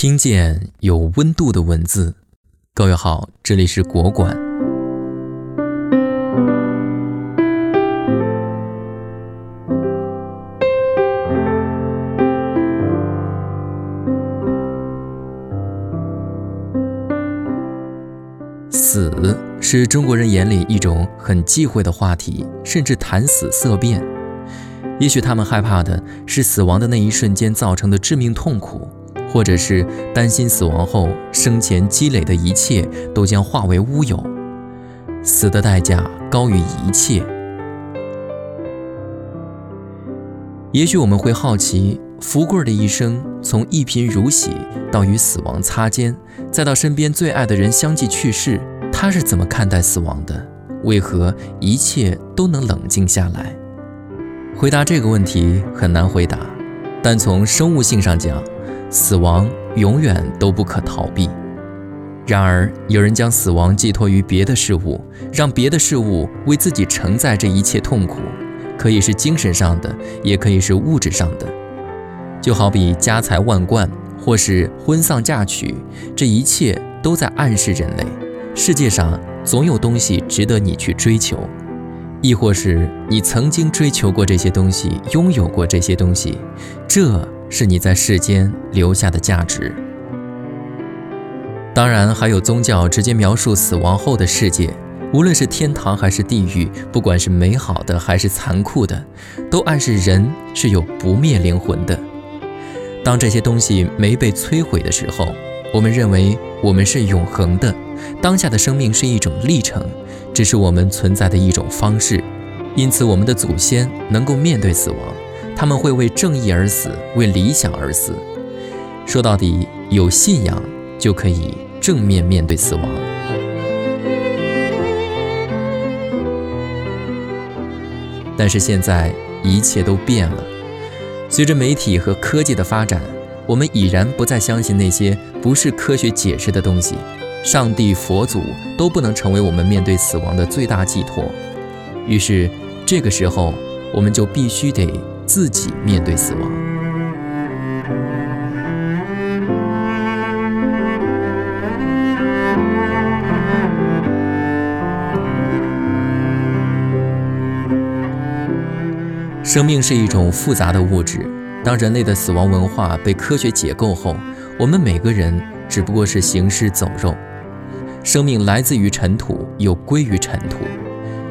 听见有温度的文字，各位好，这里是国馆。死是中国人眼里一种很忌讳的话题，甚至谈死色变。也许他们害怕的是死亡的那一瞬间造成的致命痛苦。或者是担心死亡后生前积累的一切都将化为乌有，死的代价高于一切。也许我们会好奇，福贵的一生从一贫如洗到与死亡擦肩，再到身边最爱的人相继去世，他是怎么看待死亡的？为何一切都能冷静下来？回答这个问题很难回答，但从生物性上讲。死亡永远都不可逃避。然而，有人将死亡寄托于别的事物，让别的事物为自己承载这一切痛苦，可以是精神上的，也可以是物质上的。就好比家财万贯，或是婚丧嫁娶，这一切都在暗示人类：世界上总有东西值得你去追求，亦或是你曾经追求过这些东西，拥有过这些东西，这。是你在世间留下的价值。当然，还有宗教直接描述死亡后的世界，无论是天堂还是地狱，不管是美好的还是残酷的，都暗示人是有不灭灵魂的。当这些东西没被摧毁的时候，我们认为我们是永恒的。当下的生命是一种历程，只是我们存在的一种方式。因此，我们的祖先能够面对死亡。他们会为正义而死，为理想而死。说到底，有信仰就可以正面面对死亡。但是现在一切都变了，随着媒体和科技的发展，我们已然不再相信那些不是科学解释的东西。上帝、佛祖都不能成为我们面对死亡的最大寄托。于是，这个时候我们就必须得。自己面对死亡。生命是一种复杂的物质。当人类的死亡文化被科学解构后，我们每个人只不过是行尸走肉。生命来自于尘土，又归于尘土。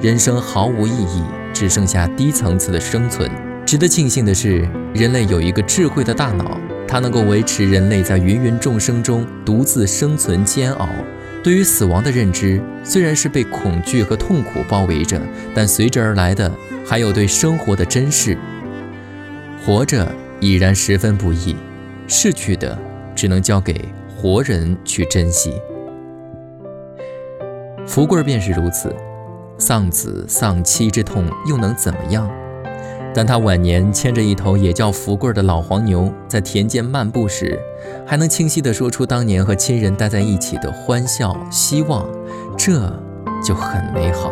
人生毫无意义，只剩下低层次的生存。值得庆幸的是，人类有一个智慧的大脑，它能够维持人类在芸芸众生中独自生存煎熬。对于死亡的认知，虽然是被恐惧和痛苦包围着，但随之而来的还有对生活的珍视。活着已然十分不易，逝去的只能交给活人去珍惜。福贵便是如此，丧子丧妻之痛又能怎么样？当他晚年牵着一头也叫福贵的老黄牛在田间漫步时，还能清晰地说出当年和亲人待在一起的欢笑、希望，这就很美好。